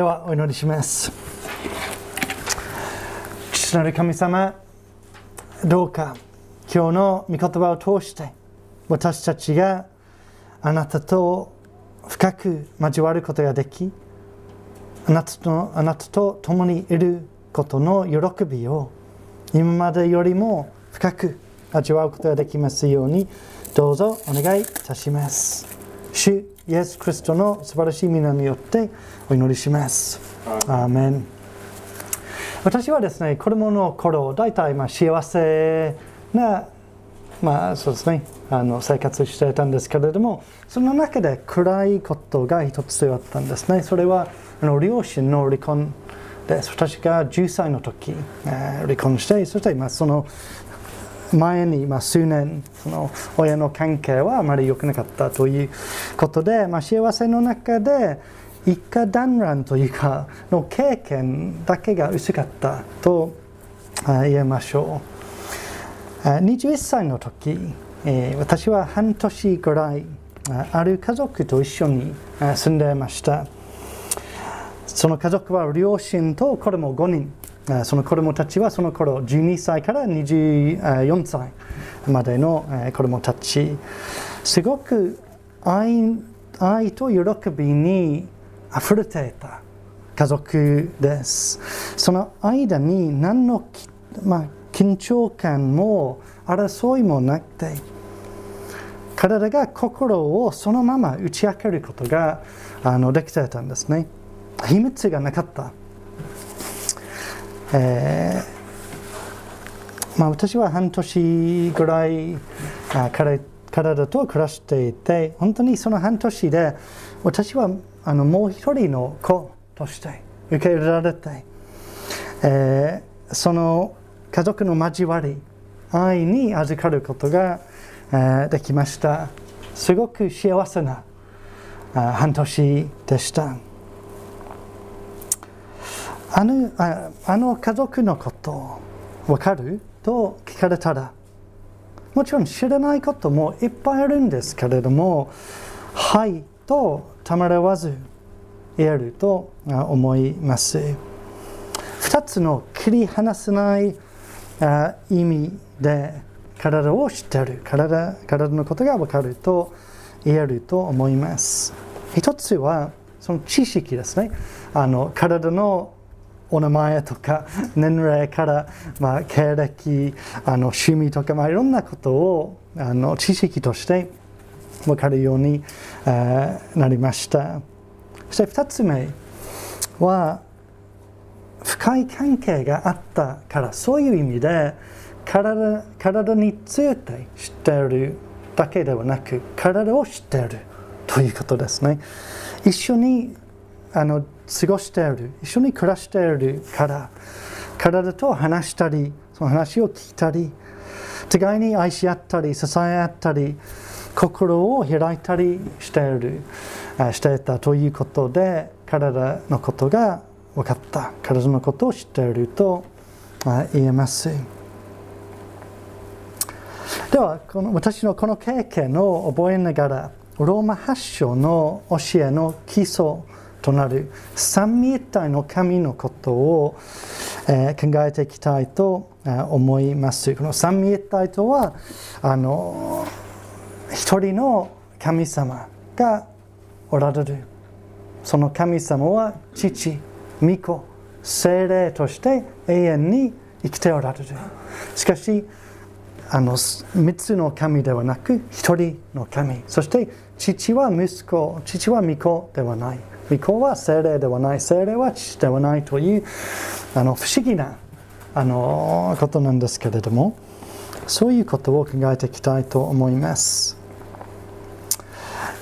ではお祈りします。父なる神様どうか今日の御言葉を通して私たちがあなたと深く交わることができあなたとあなたと共にいることの喜びを今までよりも深く味わうことができますようにどうぞお願いいたします。主イエス・クリストの素晴らしい皆によってお祈りします。アーメン。私はですね子供の頃大体まあ幸せなまあそうですねあの生活していたんですけれどもその中で暗いことが一つあったんですね。それはあの両親の離婚です。私が10歳の時、えー、離婚してそしてまあその前にまあ数年その親の関係はあまり良くなかったということで、まあ、幸せの中で一家団らんというかの経験だけが薄かったと言えましょう。21歳の時私は半年ぐらいある家族と一緒に住んでいました。その家族は両親と子供5人。その子供たちはその頃12歳から24歳までの子供たちすごく愛愛と喜びに溢れていた家族です。その間に何の、まあ、緊張感も争いもなくて体が心をそのまま打ち明けることがあのできていたんですね。秘密がなかった。えー、まあ、私は半年ぐらい体と暮らしていて本当にその半年で私はあのもう一人の子として受け入れられて、えー、その家族の交わり愛に預かることが、えー、できましたすごく幸せな半年でした。あのああの家族のこと分かる？と聞かれたらもちろん知らないこともいっぱいあるんですけれどもはいとたまらわず言えると思います。2つの切り離せない意味で体を知ってる。体体のことが分かると言えると思います。一つはその知識ですね。あの体のお名前とか 年齢から、まあ、経歴あの趣味とか、まあ、いろんなことをあの知識として分かるように、え、なりました。そして2つ目は深い関係があったからそういう意味で体体について知っているだけではなく体を知っているということですね。一緒にあの過ごしている一緒に暮らしているから体と話したりその話を聞いたり互いに愛し合ったり支え合ったり心を開いたりしているしていたということで体のことが分かった。体のことを知っていると言えます。ではこの私のこの経験を覚えながらローマ発祥の教えの基礎となる三位一体の神のことを、えー、考えていきたいと思います。この三位一体とはあの一人の神様がおられる。その神様は父、御子、精霊として永遠に生きておられる。しかし、あの3つの神ではなく一人の神そして父は息子父は御子ではない御子は精霊ではない精霊は父ではないというあの不思議なあのことなんですけれどもそういうことを考えていきたいと思います。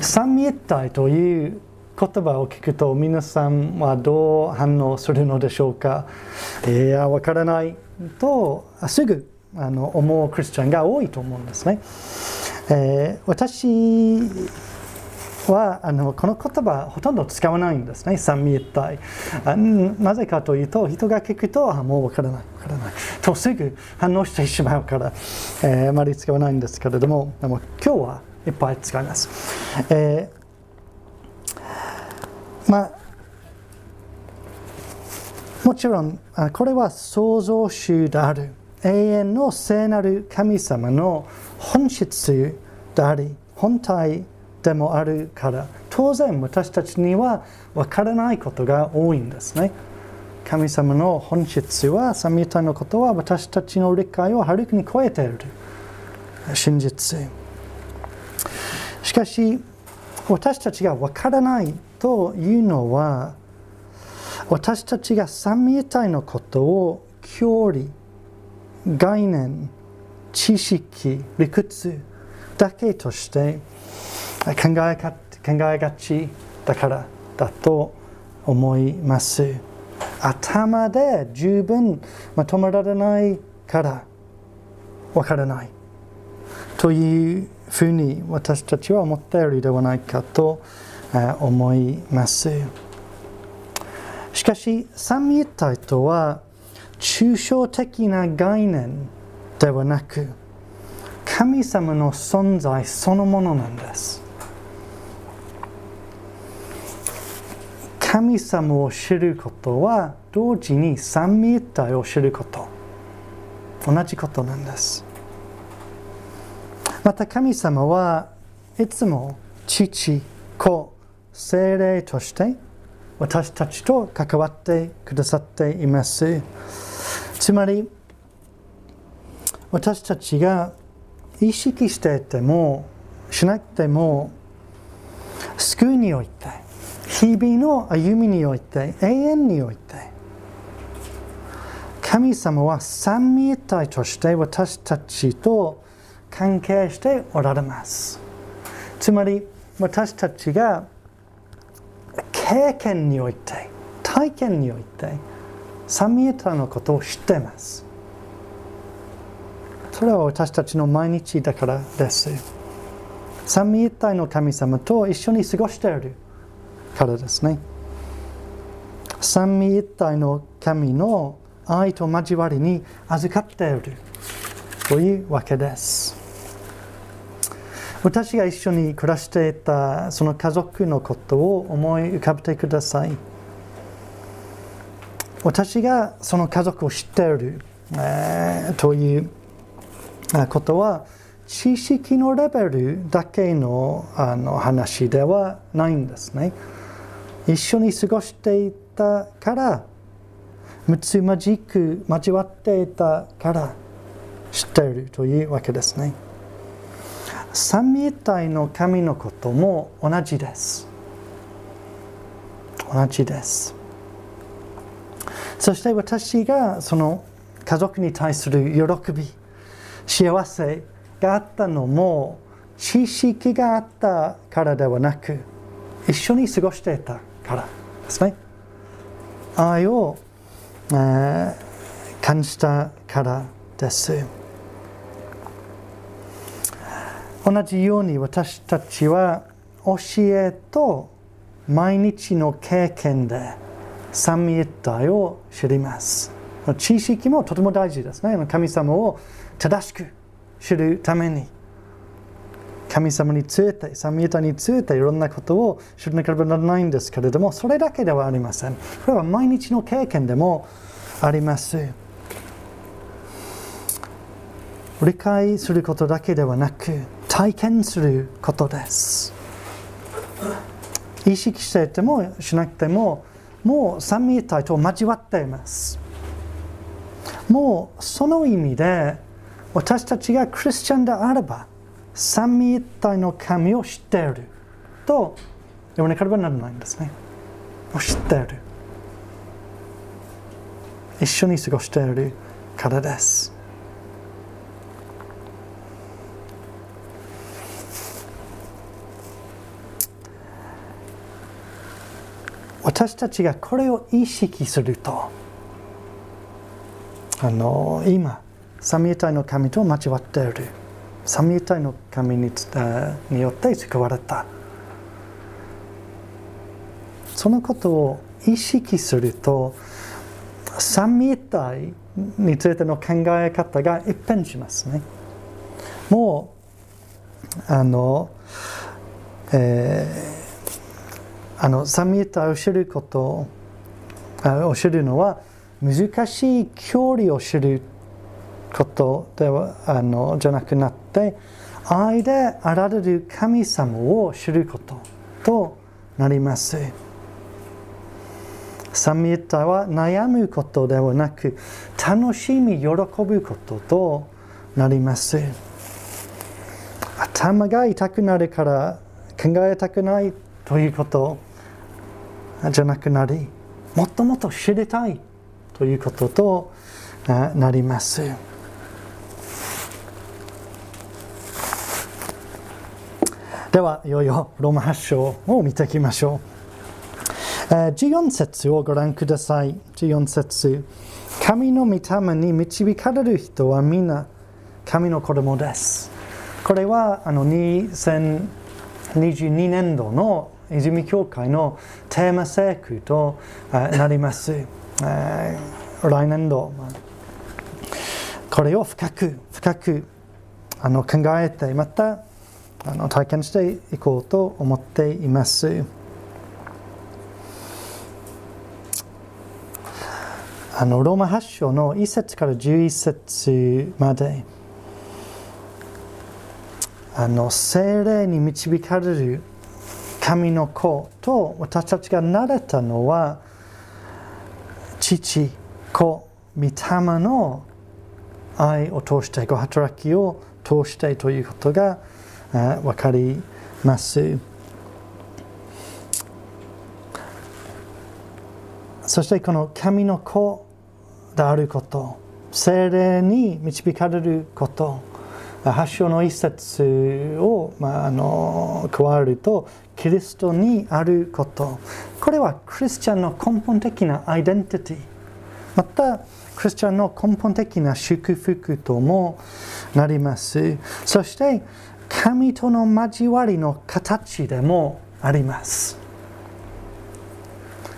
三位一体という言葉を聞くと皆さんはどう反応するのでしょうか。いやわからないとすぐあの思うクリスチャンが多いと思うんですね、えー、私はあのこの言葉ほとんど使わないんですね。三位一体。なぜかというと人が聞くとあもう分からない分からない。とすぐ反応してしまうから、えー、あまり使わないんですけれどもでも今日はいっぱい使います、えー、まあもちろんこれは創造主である。永遠の聖なる神様の本質であり本体でもあるから当然私たちには分からないことが多いんですね。神様の本質は三位一体のことは私たちの理解をはるかに超えている真実。しかし私たちが分からないというのは私たちが三位一体のことを距離概念知識理屈だけとして考えか考えがちだからだと思います。頭で十分まとめられないからわからない。というふうに私たちは思ったよりではないかと思います。しかし三位一体とは抽象的な概念ではなく神様の存在そのものなんです。神様を知ることは同時に三位一体を知ること。同じことなんです。また神様はいつも父子精霊として私たちと関わってくださっています。つまり私たちが意識していてもしなくても救いにおいて日々の歩みにおいて永遠において神様は三位一体として私たちと関係しておられます。つまり私たちが経験において体験において三位一体のことを知ってます。それは私たちの毎日だからです。三位一体の神様と一緒に過ごしている。からですね。三位一体の神の愛と交わりに預かっているというわけです。私が一緒に暮らしていたその家族のことを思い浮かべてください。私がその家族を知っている、えー、ということは知識のレベルだけのあの話ではないんですね。一緒に過ごしていたからむつまじく交わっていたから知っているというわけですね。三位体の神のことも同じです。同じです。そして私がその家族に対する喜び幸せがあったのも知識があったからではなく一緒に過ごしていた。からですね愛を、えー、感じたからです同じように私たちは教えと毎日の経験で三位一体を知ります知識もとても大事ですね神様を正しく知るために神様について、三位一体についていろんなことを知らなければならないんですけれども、それだけではありません。これは毎日の経験でもあります。理解することだけではなく、体験することです。意識していてもしなくても、もう三位一体と交わっています。もうその意味で、私たちがクリスチャンであれば、三位一体の神を知っていると言わなければならないんですね。知っている。一緒に過ごしているからです。私たちがこれを意識するとあの今三位一体の神と交わっている三位一体の神にによって救われた。そのことを意識すると三位一体についての考え方が一変しますね。もうあの、えー、あの三位一体を知ることを知るのは難しい距離を知ることではあのじゃなくなって愛であられる神様を知ることとなります。サミッタは悩むことではなく楽しみ喜ぶこととなります頭が痛くなるから考えたくないということじゃなくなりもっともっと知りたいということとなりますではいよいよローマ発祥を見ていきましょう14節をご覧ください。14節神の御霊に導かれる人は皆神の子供です。これはあの2022年度の泉教会のテーマ聖句となります。来年度、これを深く深くあの考えてまたあの体験していこうと思っています。あのローマ発祥の1節から11節まであの精霊に導かれる神の子と私たちが慣れたのは父子御霊の愛を通してご働きを通してということが分かります。そしてこの神の子であること精霊に導かれること発祥の一節を、まあ、あの加えるとキリストにあることこれはクリスチャンの根本的なアイデンティティまたクリスチャンの根本的な祝福ともなりますそして神との交わりの形でもあります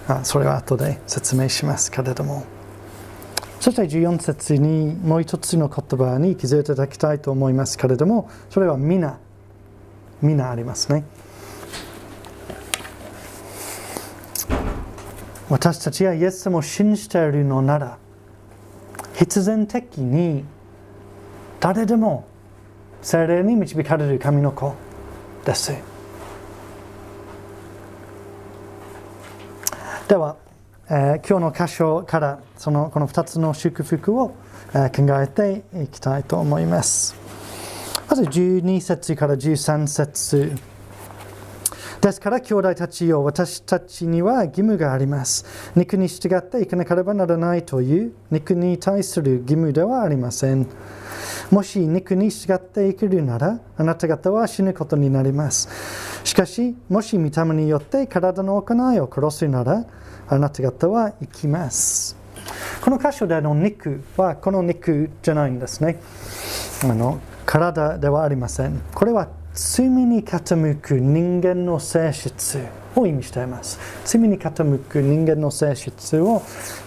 あそれは後で説明しますけれどもそして14節にもう一つの言葉に気づいていただきたいと思いますけれども、それは皆、皆ありますね。私たちがイエス様を信じているのなら、必然的に誰でも精霊に導かれる神の子です。では、えー、今日の箇所からそのこの2つの祝福を、えー、考えていきたいと思います。まず12節から13節ですから兄弟たちよ私たちには義務があります。肉に従っていかなければならないという肉に対する義務ではありません。もし肉に従って生きるならあなた方は死ぬことになります。しかしもし見た目によって体の行いを殺すならあなた方は生きます。この箇所での肉はこの肉じゃないんですね。あの体ではありません。これは罪に傾く人間の性質を意味しています。罪に傾く人間の性質を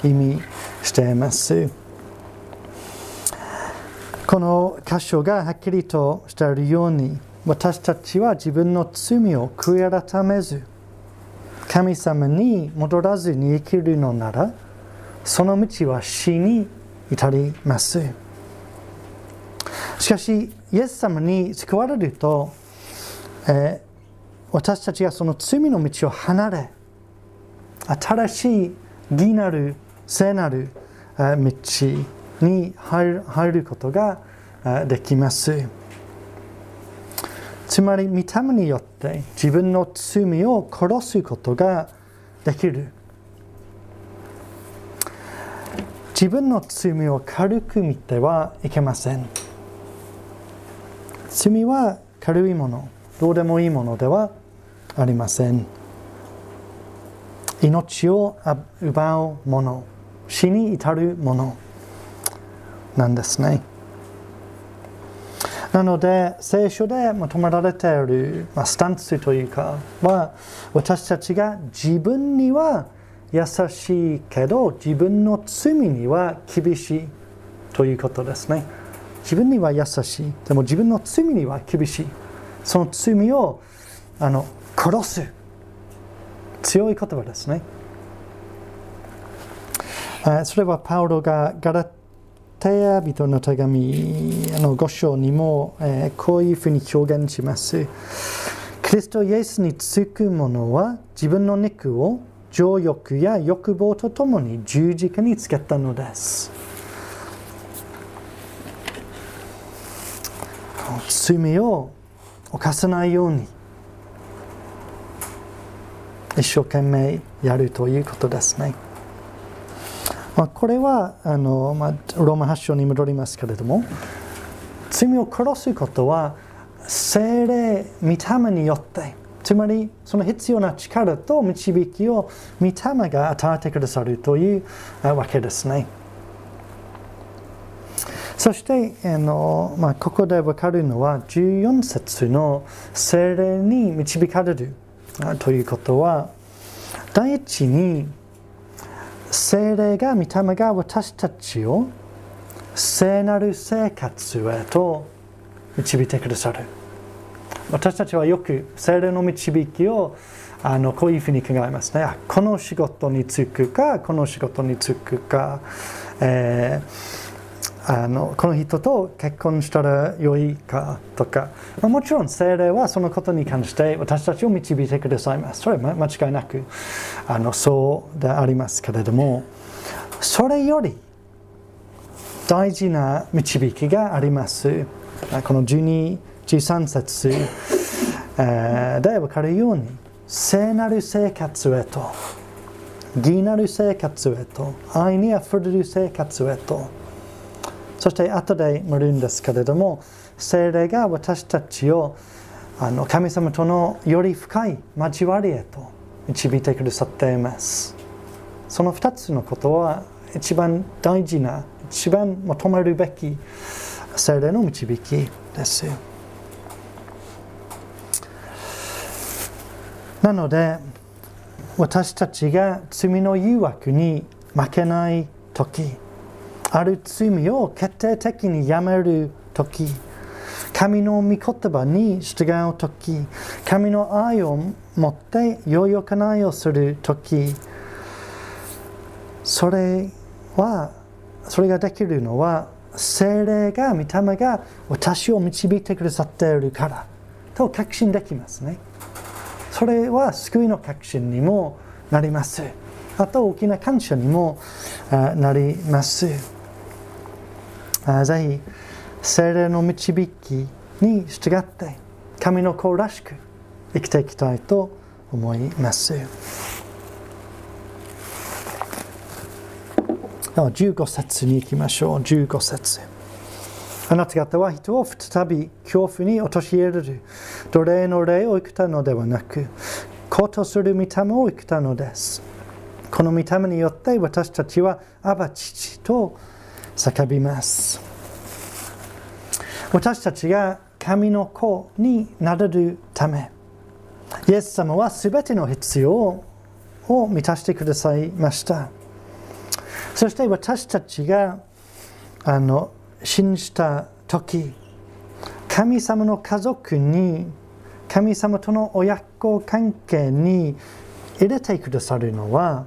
意味しています。この箇所がはっきりとしているように私たちは自分の罪を悔い改めず神様に戻らずに生きるのならその道は死に至ります。しかしイエス様に救われると、えー、私たちがその罪の道を離れ新しい義なる聖なる道に入ることができます。つまり見た目によって自分の罪を殺すことができる。自分の罪を軽く見てはいけません。罪は軽いものどうでもいいものではありません。命を奪うもの死に至るものなんですね。なので聖書で求められている、まあ、スタンスというかは私たちが自分には優しいけど自分の罪には厳しいということですね。自分には優しい。でも自分の罪には厳しい。その罪をあの殺す。強い言葉ですね。それはパウロがガラテヤ人の手紙の5章にも、えーこういうふうに表現します。キリストイエスにつく者は自分の肉を情欲や欲望とともに十字架につけたのです。罪を犯さないように一生懸命やるということですね。まあ、これはあの、まあ、ローマ発祥に戻りますけれども罪を殺すことは精霊御霊によってつまりその必要な力と導きを御霊が与えてくださるというわけですね。そしてあの、まあ、ここで分かるのは14節の精霊に導かれるということは第一に精霊が御霊が私たちを聖なる生活へと導いてくださる。私たちはよく精霊の導きをあのこういうふうに考えますね。あこの仕事に就くかこの仕事に就くか、えーあのこの人と結婚したら良いかとか、まあ、もちろん精霊はそのことに関して私たちを導いてくださいます。それは間違いなくあのそうでありますけれどもそれより大事な導きがあります。この12、13節えーで分かるように聖なる生活へと義なる生活へと愛にあふれる生活へとそして後で見るんですけれども聖霊が私たちをあの神様とのより深い交わりへと導いてくださっています。その2つのことは一番大事な一番求めるべき聖霊の導きです。なので私たちが罪の誘惑に負けない時ある罪を決定的にやめるとき、神の御言葉に従うとき、神の愛を持ってよい行いをするとき、それは、それができるのは、精霊が、御霊が私を導いてくださっているからと確信できますね。それは救いの確信にもなります。あと大きな感謝にもなります。ぜひ精霊の導きに従って神の子らしく生きていきたいと思います。15節に行きましょう。15節あなた方は人を再び恐怖に陥れる奴隷の霊を生きたのではなく、子とする御霊を生きたのです。この御霊によって私たちはアバ父と叫びます私たちが神の子になれるためイエス様は全ての必要を満たしてくださいました。そして私たちがあの信じた時神様の家族に神様との親子関係に入れてくださるのは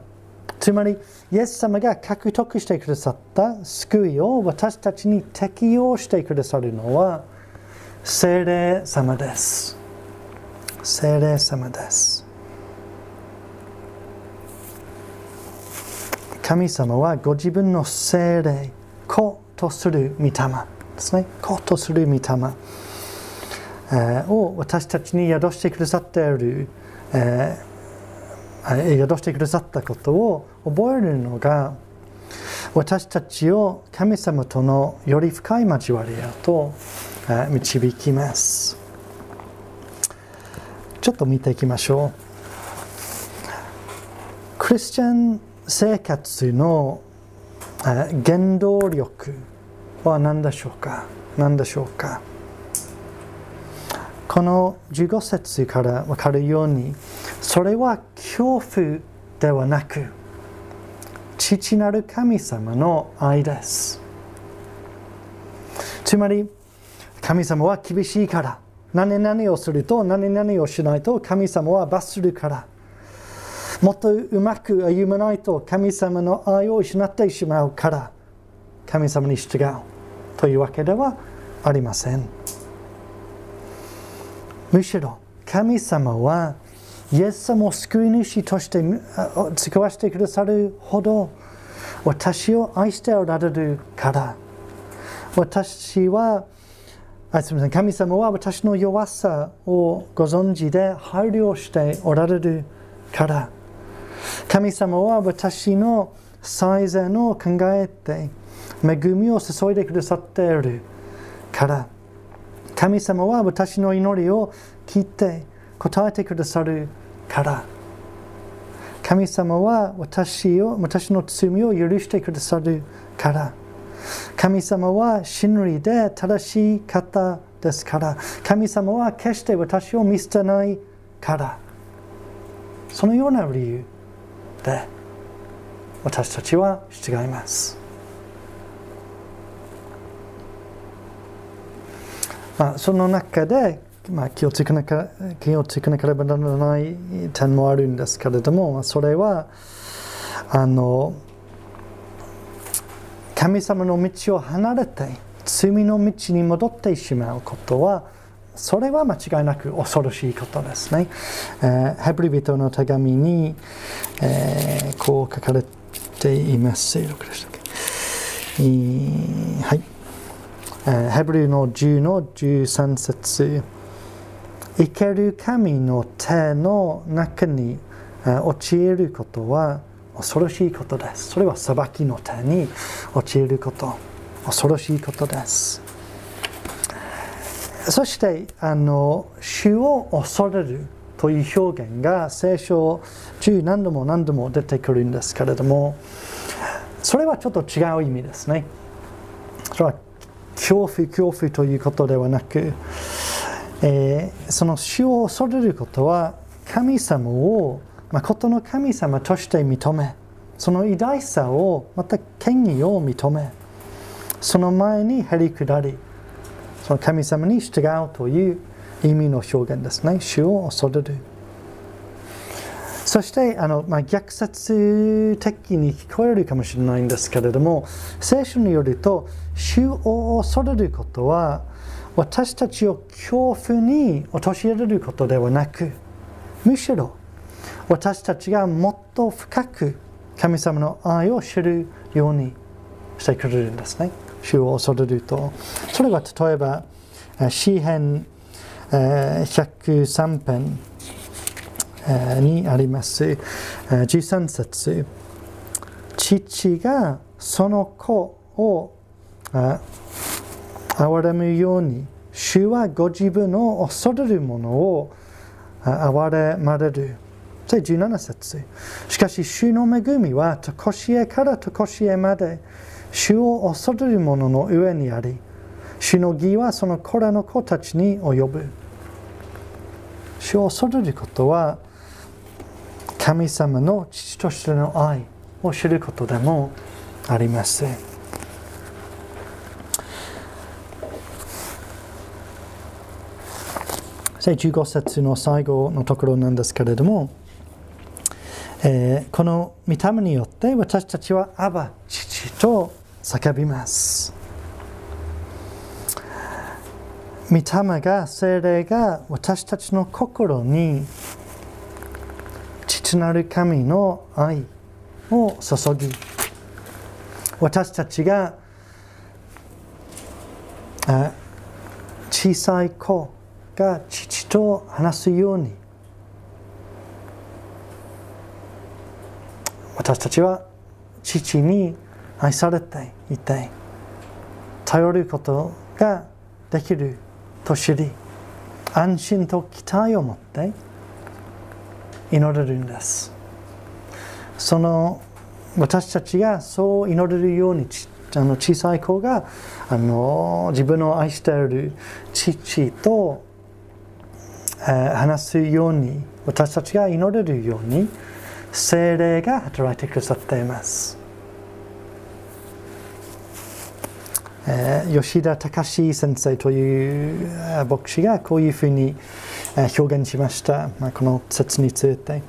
つまり、イエス様が獲得してくださった救いを私たちに適用してくださるのは聖霊様です。聖霊様です。神様はご自分の聖霊、子とする御霊ですね。子とする御霊、を私たちに宿してくださっている、えー宿してくださったことを覚えるのが私たちを神様とのより深い交わりへと導きます。ちょっと見ていきましょう。クリスチャン生活の原動力は何でしょうか？何でしょうか？この15節から分かるようにそれは恐怖ではなく父なる神様の愛です。つまり神様は厳しいから何々をすると何々をしないと神様は罰するからもっとうまく歩まないと神様の愛を失ってしまうから神様に従うというわけではありません。むしろ神様はイエス様を救い主として使わせてくださるほど私を愛しておられるから。私はあすみません神様は私の弱さをご存知で配慮しておられるから。神様は私の最善を考えて恵みを注いでくださっているから。神様は私の祈りを聞いて答えてくださるから。神様は私を私の罪を許してくださるから。神様は真理で正しい方ですから。神様は決して私を見捨てないから。そのような理由で私たちは従います。まあ、その中で、まあ、気をつけな気をつけなればならない点もあるんですけれどもそれはあの神様の道を離れて罪の道に戻ってしまうことはそれは間違いなく恐ろしいことですね。えー、ヘブリ人の手紙に、えー、こう書かれています。はい。えー、ヘブリの10の13節生ける神の手の中に、陥ることは恐ろしいことです。それは裁きの手に陥ること。恐ろしいことです。そしてあの主を恐れるという表現が聖書中何度も何度も出てくるんですけれどもそれはちょっと違う意味ですね。それは恐怖恐怖ということではなく、えー、その主を恐れることは神様を誠の神様として認めその偉大さをまた権威を認めその前にへり下りその神様に従うという意味の表現ですね。主を恐れる。そしてあの、まあ、逆説的に聞こえるかもしれないんですけれども聖書によると主を恐れることは私たちを恐怖に陥れることではなくむしろ私たちがもっと深く神様の愛を知るようにしてくれるんですね。主を恐れると。それは例えば、詩編103編にあります。13節父がその子を憐れむように、主はご自分を恐れる者を憐れまれる。で17節。しかし主の恵みはとこしえからとこしえまで主を恐れる者の上にあり主の義はその子らの子たちに及ぶ。主を恐れることは神様の父としての愛を知ることでもあります。15節の最後のところなんですけれどもえー、この御霊によって私たちはアバ父と叫びます御霊が精霊が私たちの心に父なる神の愛を注ぎ私たちが小さい子が父と話すように。私たちは父に愛されていて頼ることができると知り安心と期待を持って祈れるんです。その私たちがそう祈れるようにあの小さい子があの自分の愛している父と、話すように私たちが祈れるように精霊が働いてくださっています。えー、吉田隆先生という牧師がこういうふうに表現しました、まあ、この説について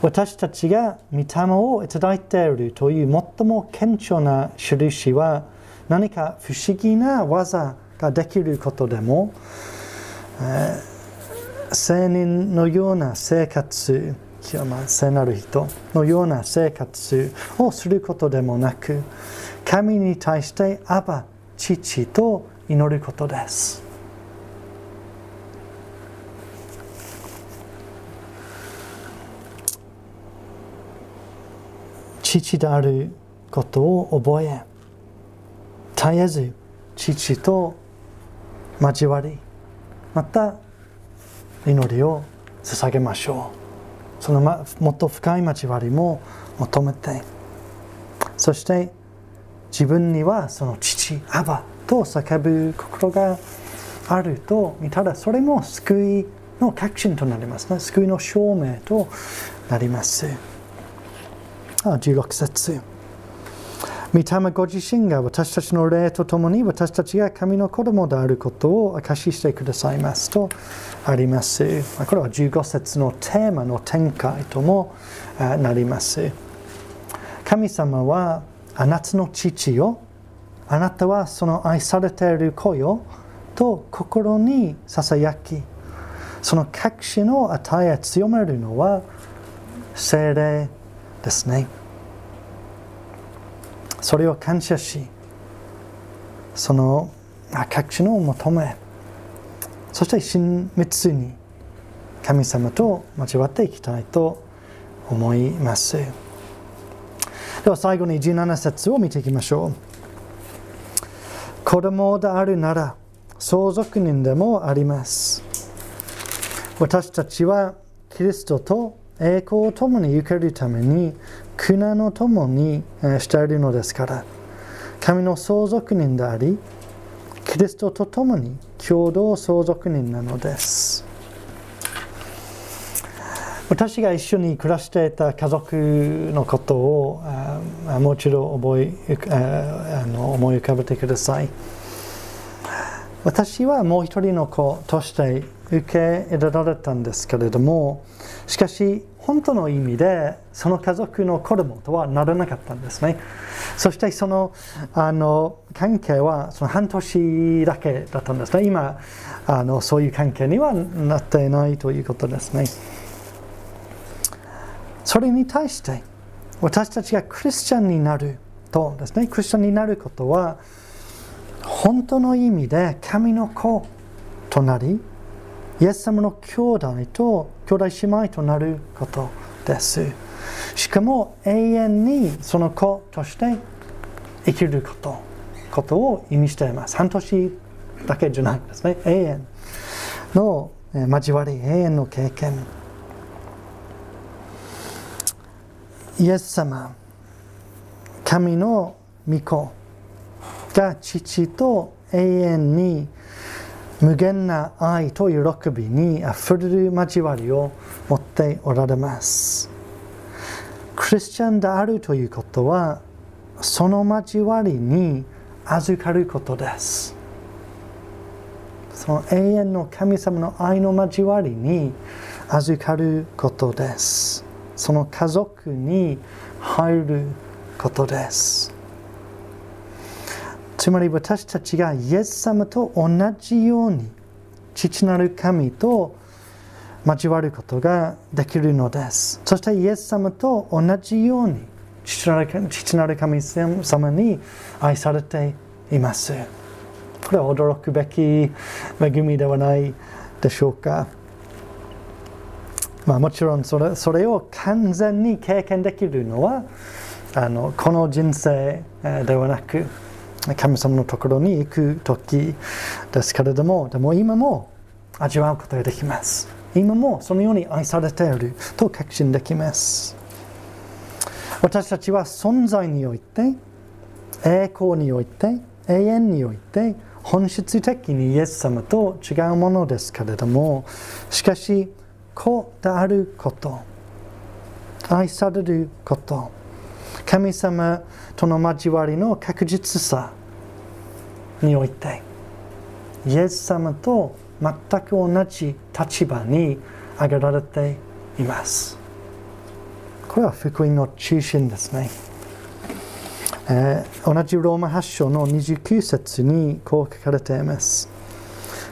私たちが御霊をいただいているという最も顕著な印は何か不思議な技ができることでも、えー、青年のような生活ま、聖なる人のような生活をすることでもなく神に対してアバ父と祈ることです。父であることを覚え絶えず父と交わりまた祈りを捧げましょう。そのもっと深い交わりも求めて。そして自分にはその父アバと叫ぶ心があると見たらそれも救いの確信となりますね。救いの証明となります。16節。御霊ご自身が私たちの霊とともに私たちが神の子供であることを証ししてくださいますとあります。これは15節のテーマの展開ともなります。神様はあなたの父よあなたはその愛されている子よと心にささやきその確信を与え強めるのは精霊ですね。それを感謝しその確信を求めそして親密に神様と交わっていきたいと思います。では最後に17節を見ていきましょう。子供であるなら相続人でもあります。私たちはキリストと栄光を共に受けるために苦難の共にしているのですから神の相続人でありキリストと共に共同相続人なのです。私が一緒に暮らしていた家族のことをもう一度覚えあの思い浮かべてください。私はもう一人の子として受け入れられたんですけれどもしかし本当の意味でその家族の子供とはならなかったんですね。そしてそのあの関係はその半年だけだったんですね。今あのそういう関係にはなっていないということですね。それに対して私たちがクリスチャンになるとですね。クリスチャンになることは本当の意味で神の子となりイエス様の兄弟と兄弟姉妹となることです。しかも永遠にその子として生きることことを意味しています。半年だけじゃないですね。永遠の交わり、永遠の経験。イエス様、神の御子が父と永遠に無限な愛と喜びにあふれる交わりを持っておられます。クリスチャンであるということは、その交わりに預かることです。その永遠の神様の愛の交わりに預かることです。その家族に入ることです。つまり私たちがイエス様と同じように父なる神と交わることができるのです。そしてイエス様と同じように父なる神様に愛されています。これは驚くべき恵みではないでしょうか。まあ、もちろんそれそれを完全に経験できるのはあのこの人生ではなく神様のところに行く時ですけれどもでも今も味わうことができます。今もそのように愛されていると確信できます。私たちは存在において栄光において永遠において本質的にイエス様と違うものですけれどもしかし子であること愛されること神様との交わりの確実さにおいてイエス様と全く同じ立場に挙げられていますこれは福音の中心ですね。えー、同じローマ発祥の29節にこう書かれています。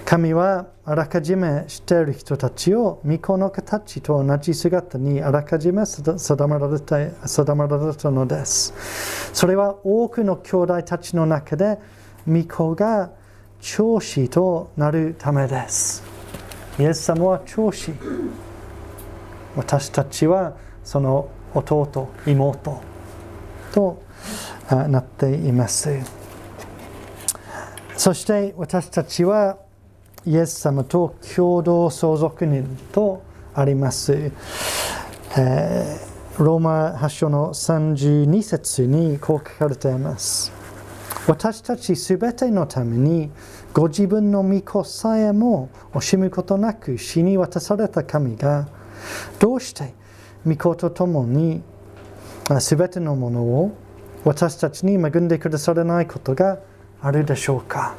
神はあらかじめ知っている人たちを御子の形と同じ姿にあらかじめ定まられた定まられたのです。それは多くの兄弟たちの中で御子が長子となるためです。イエス様は長子。私たちはその弟、妹となっています。そして私たちはイエス様と共同相続人とあります。えー、ローマ発祥の32節にこう書かれています。私たちすべてのためにご自分の御子さえも惜しむことなく死に渡された神がどうして御子と共にすべてのものを私たちに恵んでくださらないことがあるでしょうか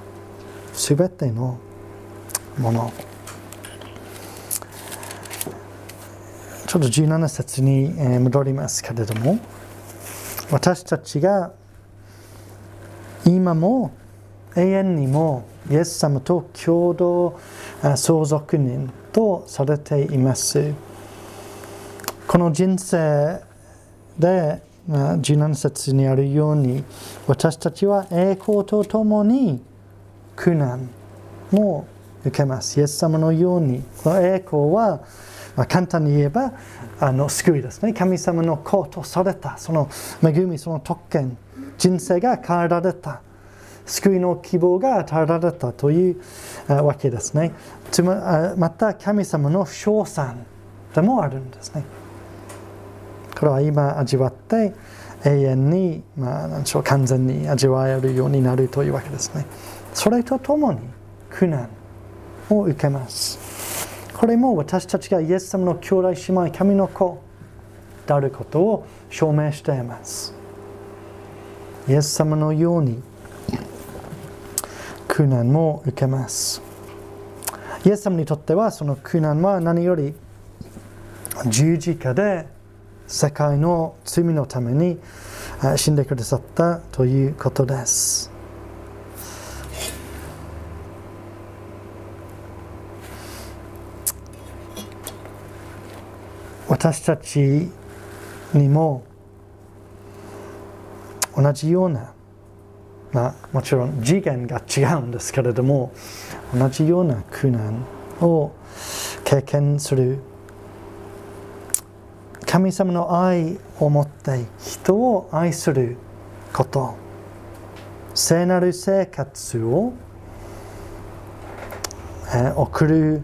すべてのものちょっと17節に戻りますけれども私たちが今も永遠にもイエス様と共同相続人とされています。この人生で17節にあるように私たちは栄光とともに苦難も受けます。イエス様のようにこの栄光は、まあ、簡単に言えばあの救いですね。神様の子とされたその恵み、その特権、人生が変えられた。救いの希望が与えられたというわけですね。つままた神様の称賛でもあるんですね。これは今味わって永遠に、まあ、何でしょう完全に味わえるようになるというわけですね。それとともに苦難を受けます。これも私たちがイエス様の兄弟姉妹、神の子であることを証明しています。イエス様のように苦難も受けます。イエス様にとってはその苦難は何より十字架で世界の罪のために死んでくださったということです。私たちにも同じような、まあ、もちろん次元が違うんですけれども同じような苦難を経験する神様の愛を持って人を愛すること聖なる生活を、え送る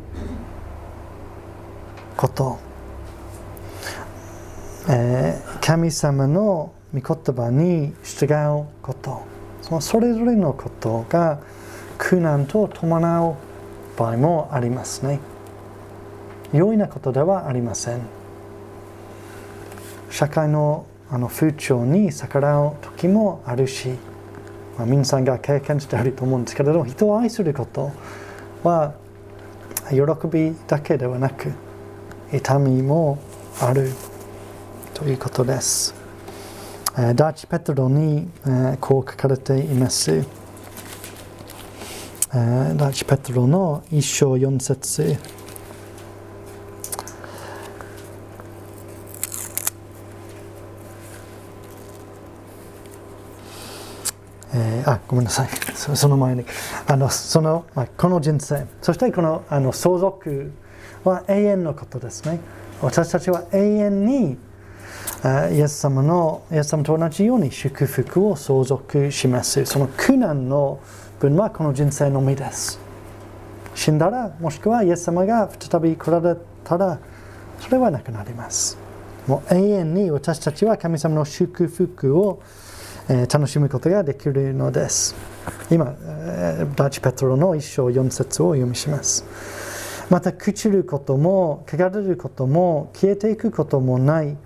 こと、えー、神様の御言葉に従うこと。そのそれぞれのことが苦難と伴う場合もありますね。良いなことではありません。社会のあの風潮に逆らう時もあるし、まあ、皆さんが経験していると思うんですけれども人を愛することは喜びだけではなく痛みもある。ということです。第一ペトロにこう書かれています。第一ペトロの一章四節。えー、あごめんなさい。その前に。あのその、まあ、この人生。そしてこのあの相続は永遠のことですね。私たちは永遠にイエス様のイエス様と同じように祝福を相続しますその苦難の分はこの人生のみです死んだらもしくはイエス様が再び来られたらそれはなくなりますもう永遠に私たちは神様の祝福を楽しむことができるのです。今、バチペトロの一章四節を読みします。また、朽ちることも、汚れることも、消えていくこともない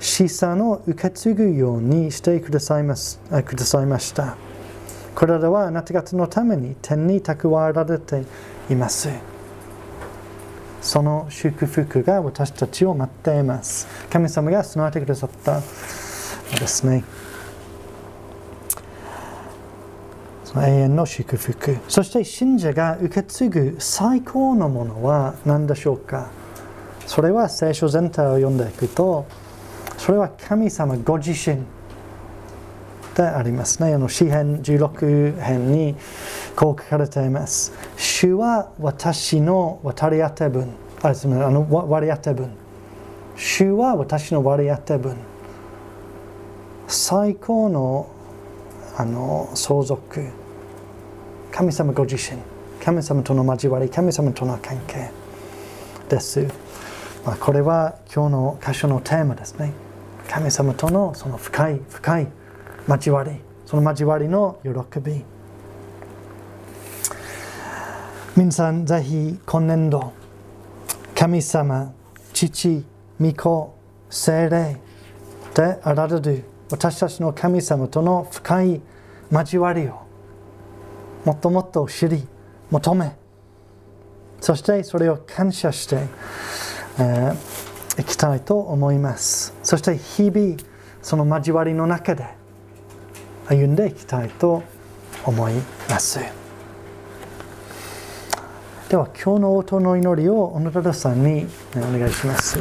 資産を受け継ぐようにしてくださいますくださいました。これらはあなた方のために天に蓄えられています。その祝福が私たちを待っています神様が備えてくださったですねその永遠の祝福そして信者が受け継ぐ最高のものは何でしょうか？それは聖書全体を読んでいくとそれは神様ご自身でありますね。あの詩編16編にこう書かれています。主は私の渡り当て分。あすみませんあの割り当て分。主は私の割り当て分。最高のあの相続。神様ご自身。神様との交わり、神様との関係です。まあ、これは今日の箇所のテーマですね。神様とのその深い深い交わりその交わりの喜び。皆さんぜひ今年度神様父御子精霊であられる私たちの神様との深い交わりをもっともっと知り求めそしてそれを感謝して、えー、いきたいと思います。そして日々その交わりの中で歩んでいきたいと思います。では今日の音の祈りを小野忠さんにお願いします。